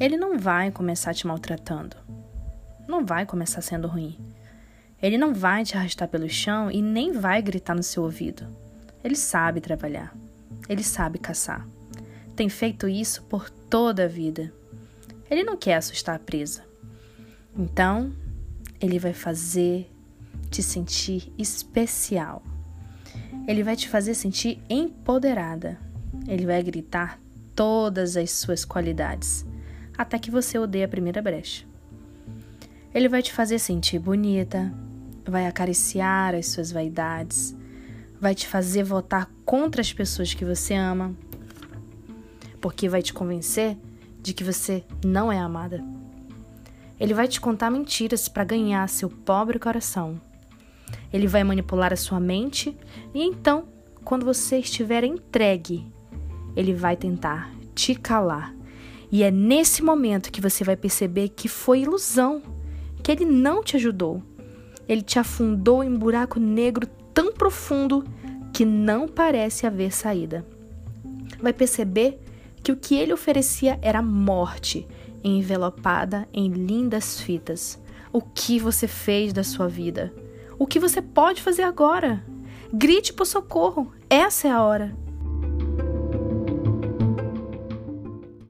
Ele não vai começar te maltratando. Não vai começar sendo ruim. Ele não vai te arrastar pelo chão e nem vai gritar no seu ouvido. Ele sabe trabalhar. Ele sabe caçar. Tem feito isso por toda a vida. Ele não quer assustar a presa. Então, ele vai fazer te sentir especial. Ele vai te fazer sentir empoderada. Ele vai gritar todas as suas qualidades até que você odeie a primeira brecha. Ele vai te fazer sentir bonita, vai acariciar as suas vaidades, vai te fazer votar contra as pessoas que você ama, porque vai te convencer de que você não é amada. Ele vai te contar mentiras para ganhar seu pobre coração. Ele vai manipular a sua mente e então, quando você estiver entregue, ele vai tentar te calar e é nesse momento que você vai perceber que foi ilusão, que ele não te ajudou. Ele te afundou em um buraco negro tão profundo que não parece haver saída. Vai perceber que o que ele oferecia era morte, envelopada em lindas fitas. O que você fez da sua vida? O que você pode fazer agora? Grite por socorro, essa é a hora.